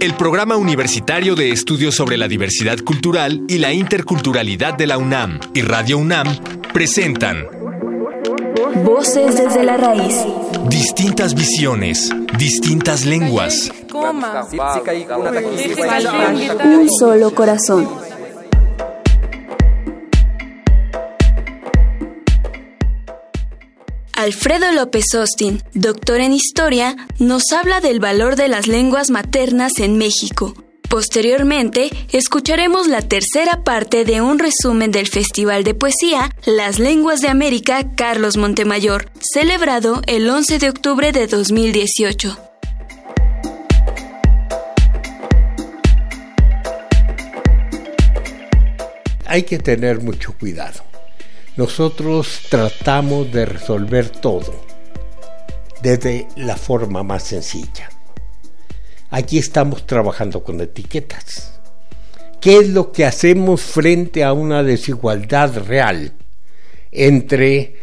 El Programa Universitario de Estudios sobre la Diversidad Cultural y la Interculturalidad de la UNAM y Radio UNAM presentan Voces desde la raíz. Distintas visiones, distintas lenguas. Un solo corazón. Alfredo López Austin, doctor en historia, nos habla del valor de las lenguas maternas en México. Posteriormente, escucharemos la tercera parte de un resumen del Festival de Poesía Las Lenguas de América Carlos Montemayor, celebrado el 11 de octubre de 2018. Hay que tener mucho cuidado nosotros tratamos de resolver todo desde la forma más sencilla. Aquí estamos trabajando con etiquetas. ¿Qué es lo que hacemos frente a una desigualdad real entre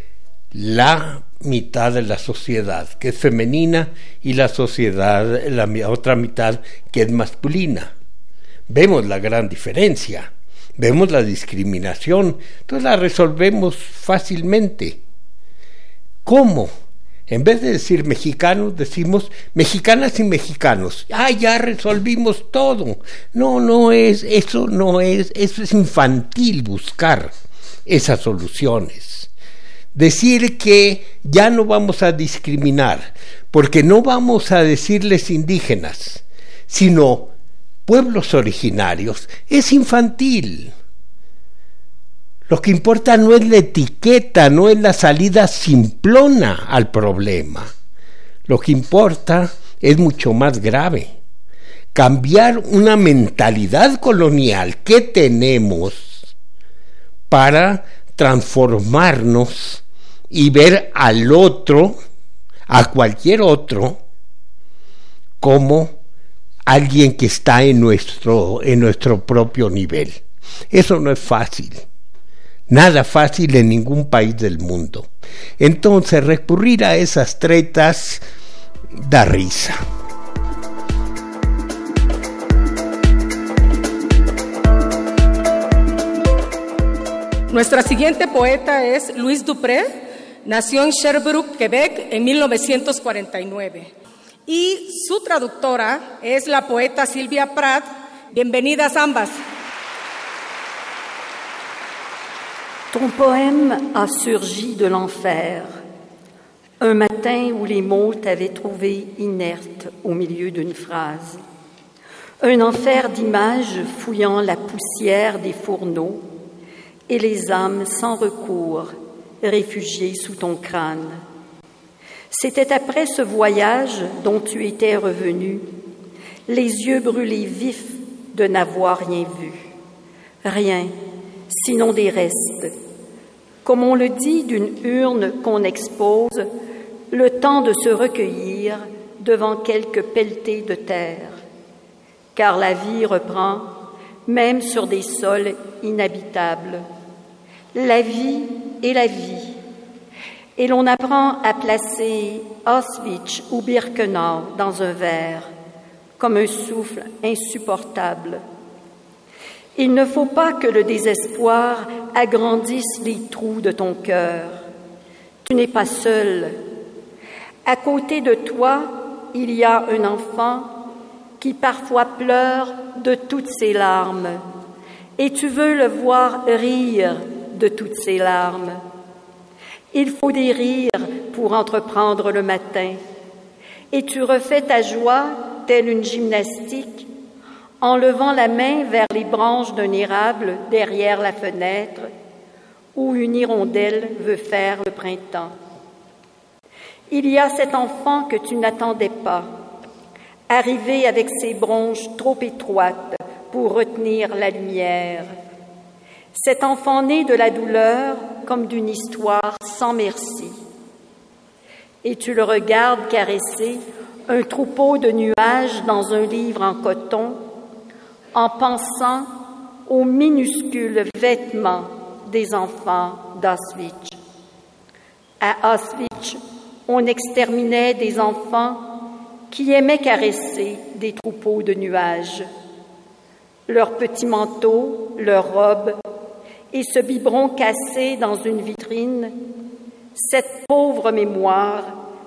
la mitad de la sociedad, que es femenina, y la sociedad, la otra mitad, que es masculina? Vemos la gran diferencia vemos la discriminación, entonces la resolvemos fácilmente. ¿Cómo? En vez de decir mexicanos, decimos mexicanas y mexicanos. Ah, ya resolvimos todo. No, no es, eso no es, eso es infantil buscar esas soluciones. Decir que ya no vamos a discriminar, porque no vamos a decirles indígenas, sino pueblos originarios es infantil. Lo que importa no es la etiqueta, no es la salida simplona al problema. Lo que importa es mucho más grave. Cambiar una mentalidad colonial que tenemos para transformarnos y ver al otro, a cualquier otro, como alguien que está en nuestro, en nuestro propio nivel. Eso no es fácil. Nada fácil en ningún país del mundo. Entonces recurrir a esas tretas da risa. Nuestra siguiente poeta es Luis Dupré, nació en Sherbrooke, Quebec, en 1949 y su traductora es la poeta Silvia Prat. Bienvenidas ambas. Ton poème a surgi de l'enfer, un matin où les mots t'avaient trouvé inerte au milieu d'une phrase. Un enfer d'images fouillant la poussière des fourneaux et les âmes sans recours réfugiées sous ton crâne. C'était après ce voyage dont tu étais revenu, les yeux brûlés vifs de n'avoir rien vu, rien, sinon des restes, comme on le dit d'une urne qu'on expose, le temps de se recueillir devant quelques pelletés de terre, car la vie reprend même sur des sols inhabitables. La vie est la vie et l'on apprend à placer Auschwitz ou Birkenau dans un verre, comme un souffle insupportable. Il ne faut pas que le désespoir agrandisse les trous de ton cœur. Tu n'es pas seul. À côté de toi, il y a un enfant qui parfois pleure de toutes ses larmes, et tu veux le voir rire de toutes ses larmes. Il faut des rires pour entreprendre le matin. Et tu refais ta joie telle une gymnastique en levant la main vers les branches d'un érable derrière la fenêtre où une hirondelle veut faire le printemps. Il y a cet enfant que tu n'attendais pas, arrivé avec ses bronches trop étroites pour retenir la lumière. Cet enfant né de la douleur comme d'une histoire sans merci. Et tu le regardes caresser un troupeau de nuages dans un livre en coton en pensant aux minuscules vêtements des enfants d'Auschwitz. À Auschwitz, on exterminait des enfants qui aimaient caresser des troupeaux de nuages. Leurs petits manteaux, leurs robes et ce biberon cassé dans une vitrine, cette pauvre mémoire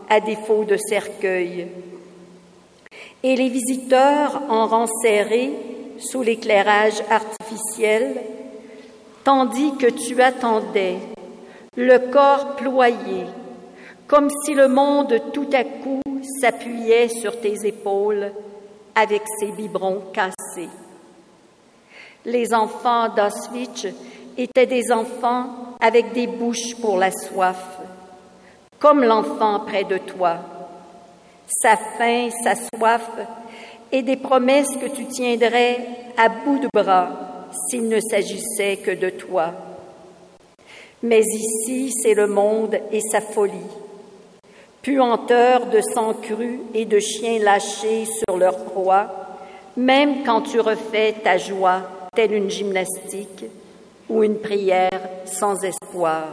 à défaut de cercueil. Et les visiteurs en rang sous l'éclairage artificiel, tandis que tu attendais, le corps ployé, comme si le monde tout à coup s'appuyait sur tes épaules avec ses biberons cassés. Les enfants d'Auschwitz étaient des enfants avec des bouches pour la soif, comme l'enfant près de toi. Sa faim, sa soif et des promesses que tu tiendrais à bout de bras s'il ne s'agissait que de toi. Mais ici, c'est le monde et sa folie, puanteur de sang cru et de chiens lâchés sur leur proie, même quand tu refais ta joie telle une gymnastique ou une prière sans espoir.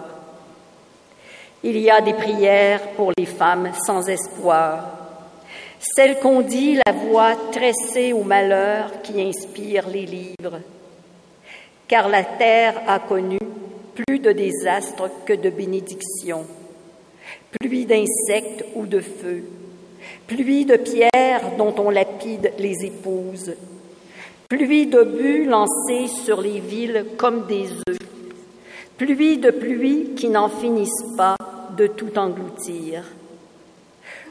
Il y a des prières pour les femmes sans espoir, celles qu'on dit la voix tressée au malheur qui inspire les livres. Car la terre a connu plus de désastres que de bénédictions, pluie d'insectes ou de feu, pluie de pierres dont on lapide les épouses, pluie d'obus lancés sur les villes comme des œufs, pluie de pluie qui n'en finissent pas de tout engloutir.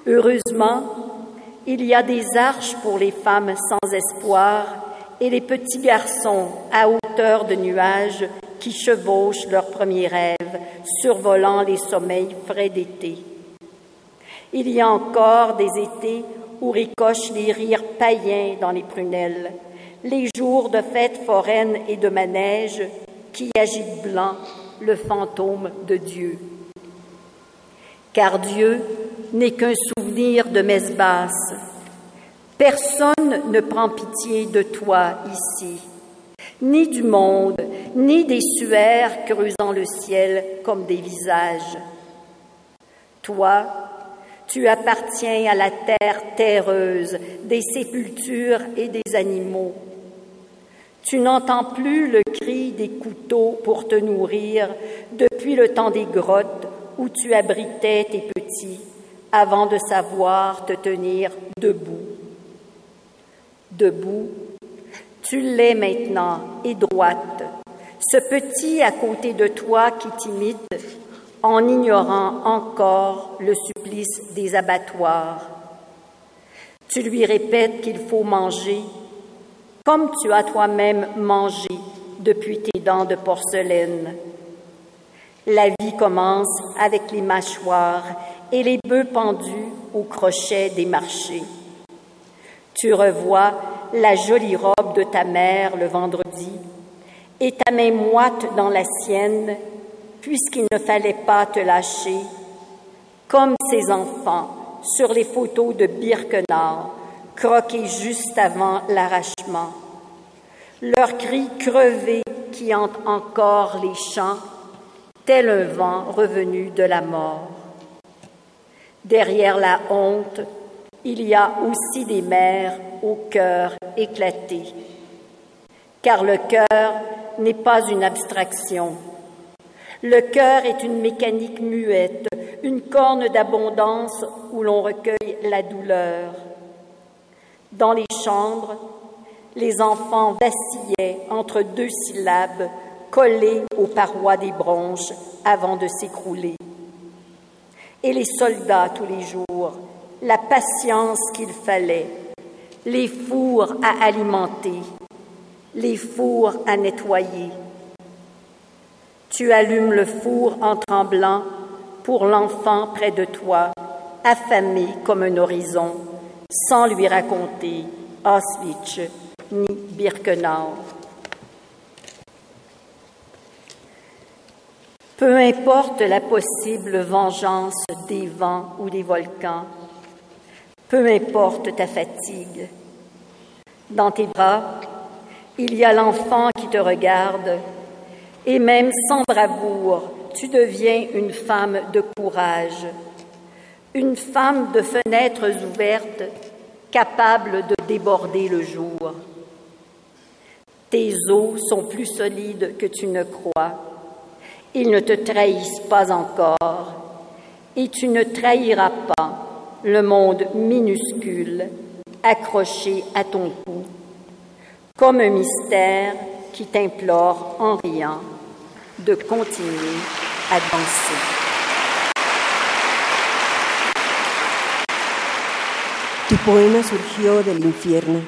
Heureusement, il y a des arches pour les femmes sans espoir et les petits garçons à hauteur de nuages qui chevauchent leurs premiers rêves, survolant les sommeils frais d'été. Il y a encore des étés où ricochent les rires païens dans les prunelles, les jours de fêtes foraines et de manège qui agitent blanc le fantôme de Dieu. Car Dieu n'est qu'un souvenir de messe basse. Personne ne prend pitié de toi ici, ni du monde, ni des suaires creusant le ciel comme des visages. Toi, tu appartiens à la terre terreuse, des sépultures et des animaux. Tu n'entends plus le cri des couteaux pour te nourrir depuis le temps des grottes où tu abritais tes petits avant de savoir te tenir debout. Debout, tu l'es maintenant et droite, ce petit à côté de toi qui t'imite en ignorant encore le supplice des abattoirs. Tu lui répètes qu'il faut manger comme tu as toi-même mangé depuis tes dents de porcelaine. La vie commence avec les mâchoires et les bœufs pendus au crochet des marchés. Tu revois la jolie robe de ta mère le vendredi et ta main moite dans la sienne, puisqu'il ne fallait pas te lâcher, comme ces enfants sur les photos de Birkenau croqués juste avant l'arrachement. Leurs cris crevés qui hantent encore les champs, tel un vent revenu de la mort. Derrière la honte, il y a aussi des mères au cœur éclaté, car le cœur n'est pas une abstraction. Le cœur est une mécanique muette, une corne d'abondance où l'on recueille la douleur. Dans les chambres, les enfants vacillaient entre deux syllabes collées aux parois des bronches avant de s'écrouler. Et les soldats tous les jours, la patience qu'il fallait, les fours à alimenter, les fours à nettoyer. Tu allumes le four en tremblant pour l'enfant près de toi, affamé comme un horizon sans lui raconter Auschwitz ni Birkenau. Peu importe la possible vengeance des vents ou des volcans, peu importe ta fatigue, dans tes bras, il y a l'enfant qui te regarde, et même sans bravoure, tu deviens une femme de courage une femme de fenêtres ouvertes capable de déborder le jour. Tes os sont plus solides que tu ne crois. Ils ne te trahissent pas encore. Et tu ne trahiras pas le monde minuscule accroché à ton cou, comme un mystère qui t'implore en riant de continuer à danser. Tu poema surgió del infierno,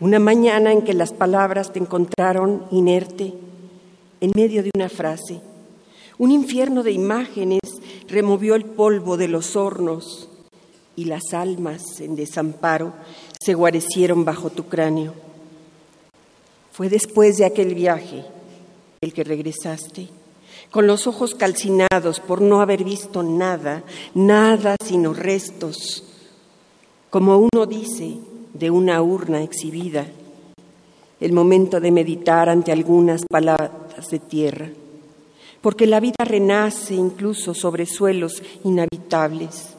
una mañana en que las palabras te encontraron inerte en medio de una frase. Un infierno de imágenes removió el polvo de los hornos y las almas en desamparo se guarecieron bajo tu cráneo. Fue después de aquel viaje el que regresaste, con los ojos calcinados por no haber visto nada, nada sino restos, como uno dice de una urna exhibida, el momento de meditar ante algunas palabras de tierra, porque la vida renace incluso sobre suelos inhabitables.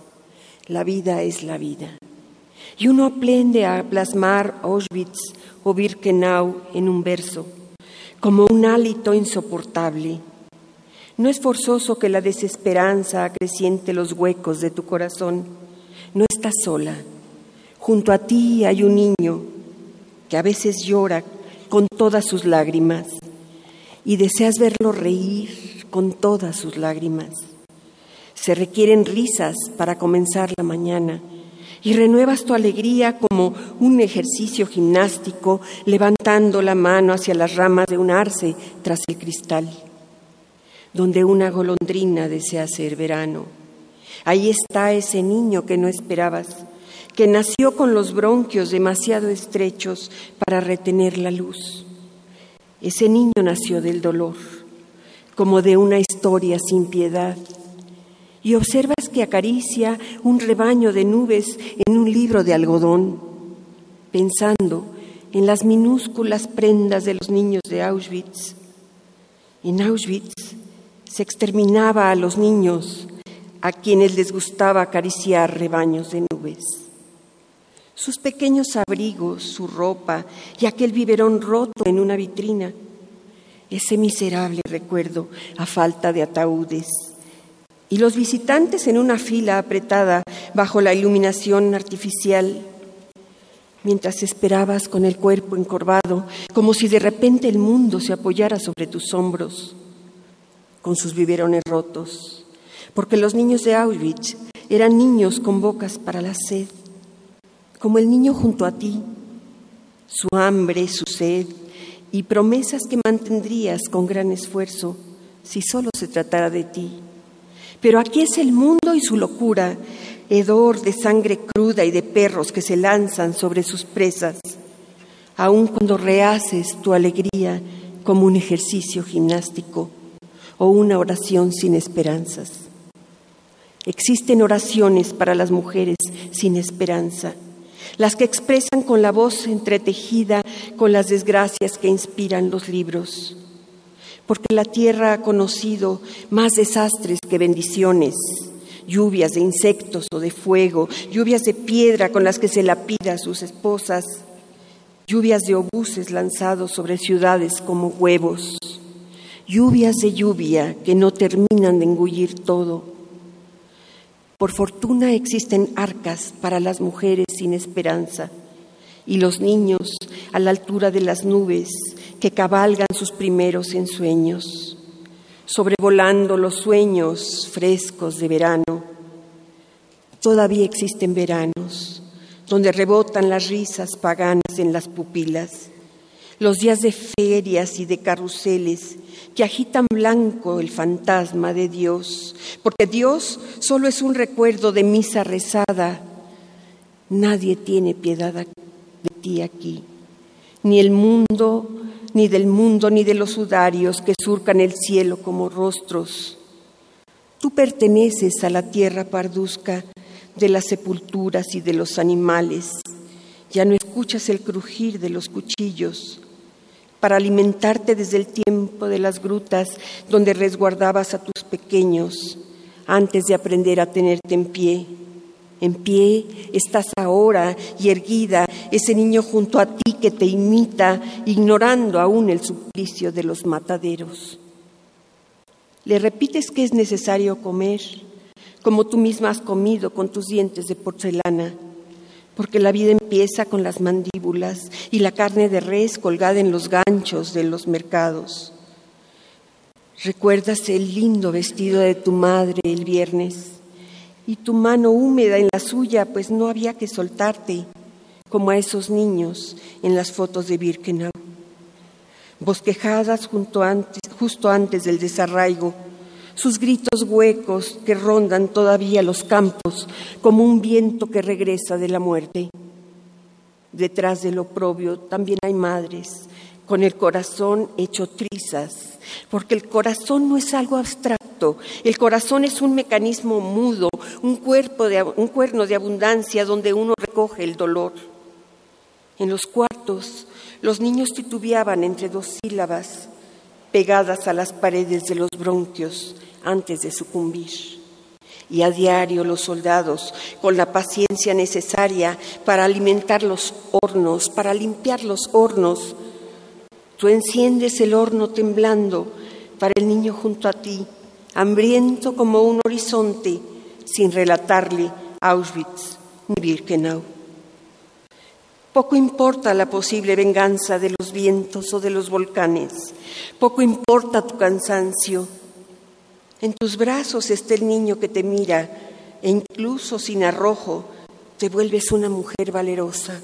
La vida es la vida. Y uno aprende a plasmar Auschwitz o Birkenau en un verso, como un hálito insoportable. No es forzoso que la desesperanza acreciente los huecos de tu corazón. No estás sola. Junto a ti hay un niño que a veces llora con todas sus lágrimas y deseas verlo reír con todas sus lágrimas. Se requieren risas para comenzar la mañana y renuevas tu alegría como un ejercicio gimnástico levantando la mano hacia las ramas de un arce tras el cristal, donde una golondrina desea ser verano. Ahí está ese niño que no esperabas, que nació con los bronquios demasiado estrechos para retener la luz. Ese niño nació del dolor, como de una historia sin piedad y observas que acaricia un rebaño de nubes en un libro de algodón, pensando en las minúsculas prendas de los niños de Auschwitz. En Auschwitz se exterminaba a los niños a quienes les gustaba acariciar rebaños de nubes. Sus pequeños abrigos, su ropa y aquel biberón roto en una vitrina, ese miserable recuerdo a falta de ataúdes. Y los visitantes en una fila apretada bajo la iluminación artificial, mientras esperabas con el cuerpo encorvado, como si de repente el mundo se apoyara sobre tus hombros, con sus biberones rotos, porque los niños de Auschwitz eran niños con bocas para la sed, como el niño junto a ti, su hambre, su sed y promesas que mantendrías con gran esfuerzo si solo se tratara de ti. Pero aquí es el mundo y su locura, hedor de sangre cruda y de perros que se lanzan sobre sus presas, aun cuando rehaces tu alegría como un ejercicio gimnástico o una oración sin esperanzas. Existen oraciones para las mujeres sin esperanza, las que expresan con la voz entretejida con las desgracias que inspiran los libros porque la tierra ha conocido más desastres que bendiciones, lluvias de insectos o de fuego, lluvias de piedra con las que se lapida a sus esposas, lluvias de obuses lanzados sobre ciudades como huevos, lluvias de lluvia que no terminan de engullir todo. Por fortuna existen arcas para las mujeres sin esperanza y los niños a la altura de las nubes que cabalgan sus primeros ensueños, sobrevolando los sueños frescos de verano. Todavía existen veranos donde rebotan las risas paganas en las pupilas, los días de ferias y de carruseles que agitan blanco el fantasma de Dios, porque Dios solo es un recuerdo de misa rezada. Nadie tiene piedad de ti aquí, ni el mundo ni del mundo, ni de los sudarios que surcan el cielo como rostros. Tú perteneces a la tierra parduzca de las sepulturas y de los animales. Ya no escuchas el crujir de los cuchillos para alimentarte desde el tiempo de las grutas donde resguardabas a tus pequeños antes de aprender a tenerte en pie. En pie estás ahora y erguida ese niño junto a ti que te imita, ignorando aún el suplicio de los mataderos. Le repites que es necesario comer, como tú misma has comido con tus dientes de porcelana, porque la vida empieza con las mandíbulas y la carne de res colgada en los ganchos de los mercados. Recuerdas el lindo vestido de tu madre el viernes y tu mano húmeda en la suya, pues no había que soltarte, como a esos niños en las fotos de Birkenau. Bosquejadas justo antes del desarraigo, sus gritos huecos que rondan todavía los campos como un viento que regresa de la muerte. Detrás del oprobio también hay madres con el corazón hecho trizas, porque el corazón no es algo abstracto, el corazón es un mecanismo mudo, un, cuerpo de, un cuerno de abundancia donde uno recoge el dolor. En los cuartos, los niños titubeaban entre dos sílabas pegadas a las paredes de los bronquios antes de sucumbir. Y a diario los soldados, con la paciencia necesaria para alimentar los hornos, para limpiar los hornos, Tú enciendes el horno temblando para el niño junto a ti, hambriento como un horizonte, sin relatarle Auschwitz ni Birkenau. Poco importa la posible venganza de los vientos o de los volcanes, poco importa tu cansancio. En tus brazos está el niño que te mira e incluso sin arrojo te vuelves una mujer valerosa.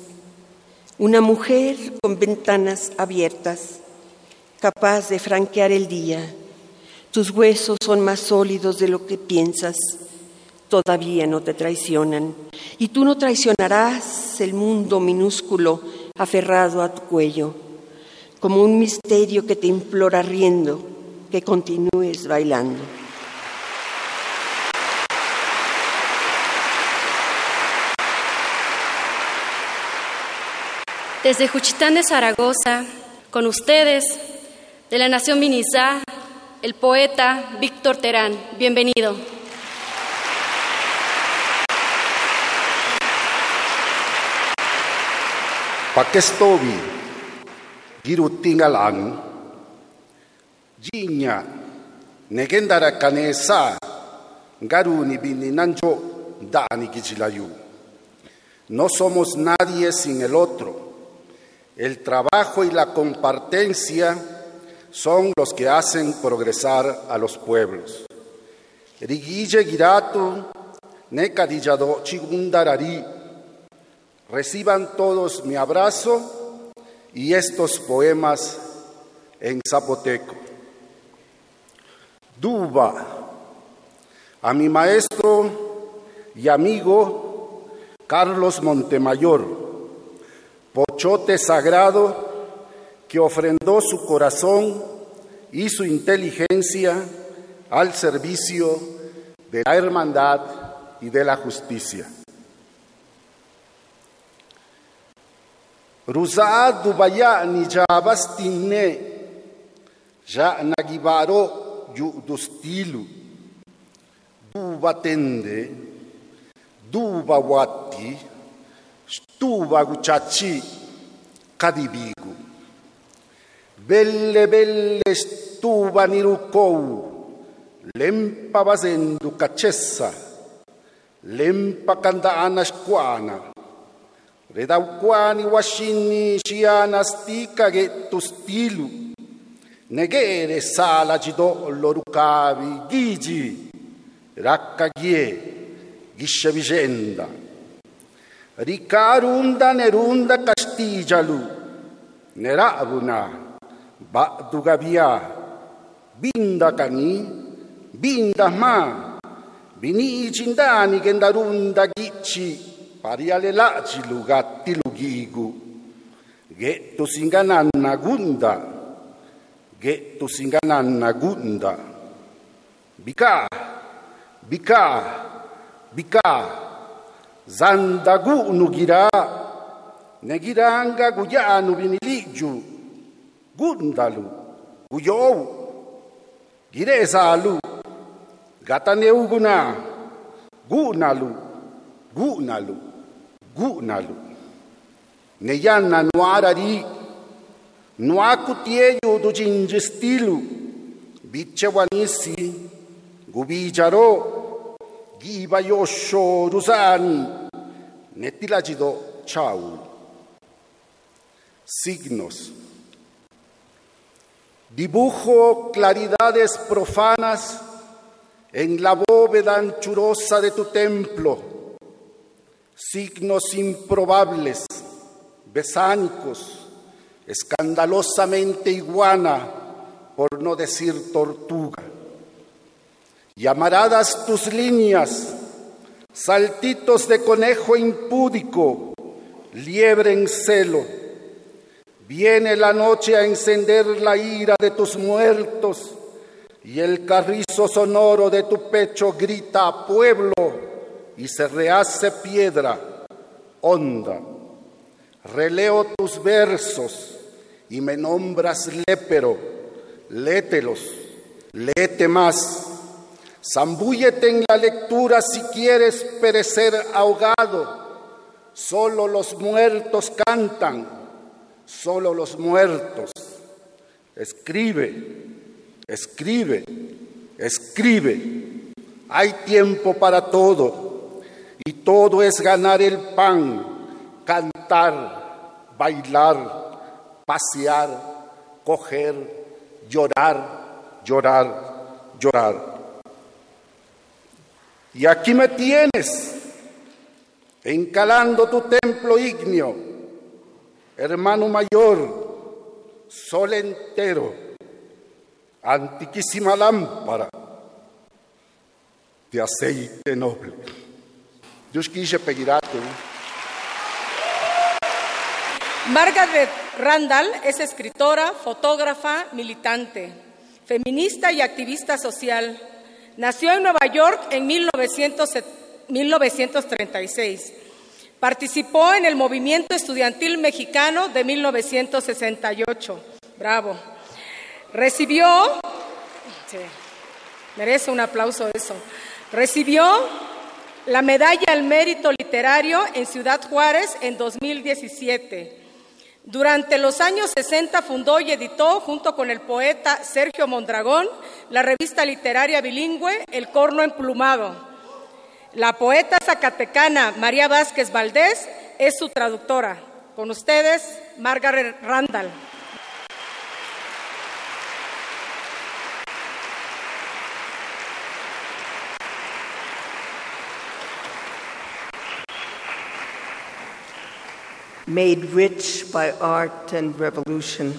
Una mujer con ventanas abiertas, capaz de franquear el día. Tus huesos son más sólidos de lo que piensas. Todavía no te traicionan. Y tú no traicionarás el mundo minúsculo aferrado a tu cuello, como un misterio que te implora riendo que continúes bailando. Desde Juchitán de Zaragoza, con ustedes, de la Nación Minizá, el poeta Víctor Terán. Bienvenido. Pakestovi, Girutingalang, Jinya, Negendara Kanesa, Garuni Bininanjo, Dani Gichilayu. No somos nadie sin el otro. El trabajo y la compartencia son los que hacen progresar a los pueblos. Rigille Girato, Necadillado Chigundarari, reciban todos mi abrazo y estos poemas en zapoteco. Duba, a mi maestro y amigo Carlos Montemayor, pochote sagrado que ofrendó su corazón y su inteligencia al servicio de la hermandad y de la justicia. Ruza dubaya ni jabastine ya nagibaro yudustilu dubatende dubawati tuvagu chachi kadibigu. Belle belle stuva nirukou, lempa vasendu cacessa, lempa canda anasquana, redauquani washini shiana stica che tostilu, negere sala gido lorucavi, gigi, raccaghie, ghisce vicenda. Ricarunda nerunda castijalu, nerabuna, ba'dugabia, binda kani, binda ma, bini cindani gendarunda gici, pariale laci lugatti lugigu, getto singananna gunda, getto singananna gunda, bika, bika, bika, zandagunugira negiranga guyanu bini liju gundalu guyou. Girezalu gataneuguna gunalu gunalu gunalu. Neyana nuarari nuakutieyu duchinji stilu bichewanisi gubicharo. Gubijaro, gibayosho rusani, netilajido chau. Signos. Dibujo claridades profanas en la bóveda anchurosa de tu templo, signos improbables, besánicos, escandalosamente iguana, por no decir tortuga. Llamaradas tus líneas, saltitos de conejo impúdico, liebre en celo. Viene la noche a encender la ira de tus muertos y el carrizo sonoro de tu pecho grita a pueblo y se rehace piedra honda. Releo tus versos y me nombras lépero, lételos, léete más. Zambúyete en la lectura si quieres perecer ahogado. Solo los muertos cantan, solo los muertos. Escribe, Escribe, escribe. Hay tiempo para todo y todo es ganar el pan, cantar, bailar, pasear, coger, llorar, llorar, llorar. Y aquí me tienes, encalando tu templo ígneo, hermano mayor, sol entero antiquísima lámpara de aceite noble. Dios quise. Margaret Randall es escritora, fotógrafa, militante, feminista y activista social. Nació en Nueva York en 1936. Participó en el movimiento estudiantil mexicano de 1968. Bravo. Recibió, merece un aplauso eso, recibió la medalla al mérito literario en Ciudad Juárez en 2017. Durante los años 60 fundó y editó, junto con el poeta Sergio Mondragón, la revista literaria bilingüe El Corno Emplumado. La poeta zacatecana María Vázquez Valdés es su traductora. Con ustedes, Margaret Randall. Made rich by art and revolution.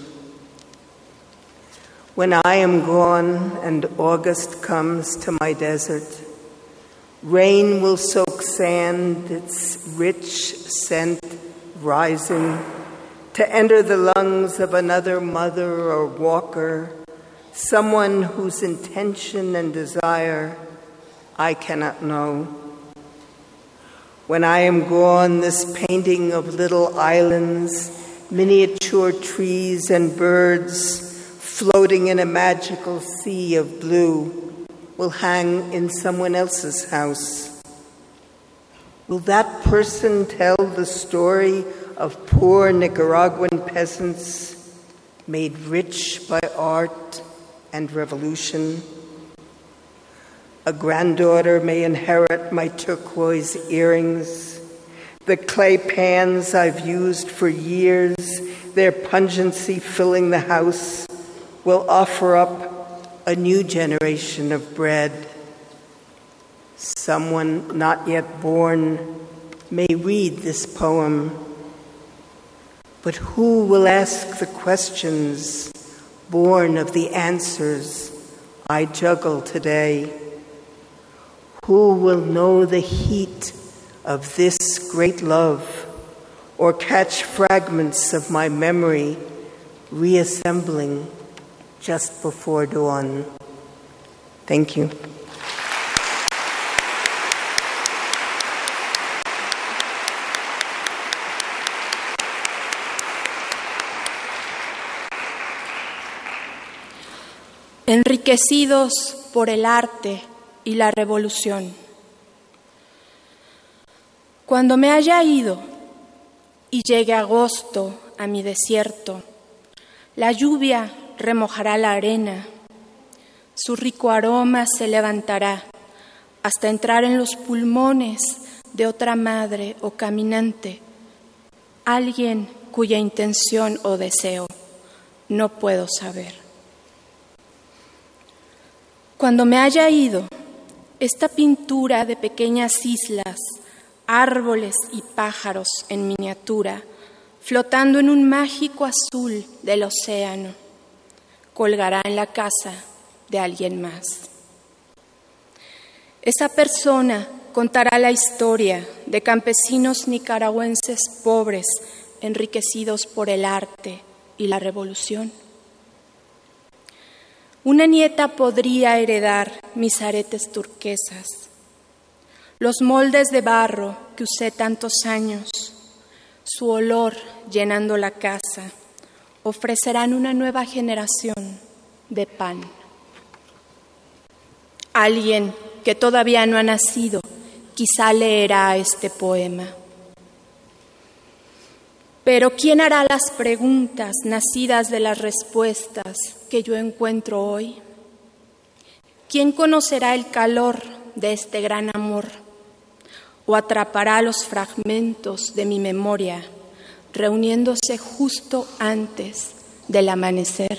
When I am gone and August comes to my desert, rain will soak sand, its rich scent rising to enter the lungs of another mother or walker, someone whose intention and desire I cannot know. When I am gone, this painting of little islands, miniature trees, and birds floating in a magical sea of blue will hang in someone else's house. Will that person tell the story of poor Nicaraguan peasants made rich by art and revolution? A granddaughter may inherit my turquoise earrings, the clay pans I've used for years, their pungency filling the house, will offer up a new generation of bread. Someone not yet born may read this poem, but who will ask the questions born of the answers I juggle today? Who will know the heat of this great love or catch fragments of my memory reassembling just before dawn? Thank you. Enriquecidos por el arte y la revolución. Cuando me haya ido y llegue agosto a mi desierto, la lluvia remojará la arena, su rico aroma se levantará hasta entrar en los pulmones de otra madre o caminante, alguien cuya intención o deseo no puedo saber. Cuando me haya ido, esta pintura de pequeñas islas, árboles y pájaros en miniatura, flotando en un mágico azul del océano, colgará en la casa de alguien más. Esa persona contará la historia de campesinos nicaragüenses pobres enriquecidos por el arte y la revolución. Una nieta podría heredar mis aretes turquesas, los moldes de barro que usé tantos años, su olor llenando la casa, ofrecerán una nueva generación de pan. Alguien que todavía no ha nacido quizá leerá este poema. Pero ¿quién hará las preguntas nacidas de las respuestas que yo encuentro hoy? ¿Quién conocerá el calor de este gran amor? ¿O atrapará los fragmentos de mi memoria reuniéndose justo antes del amanecer?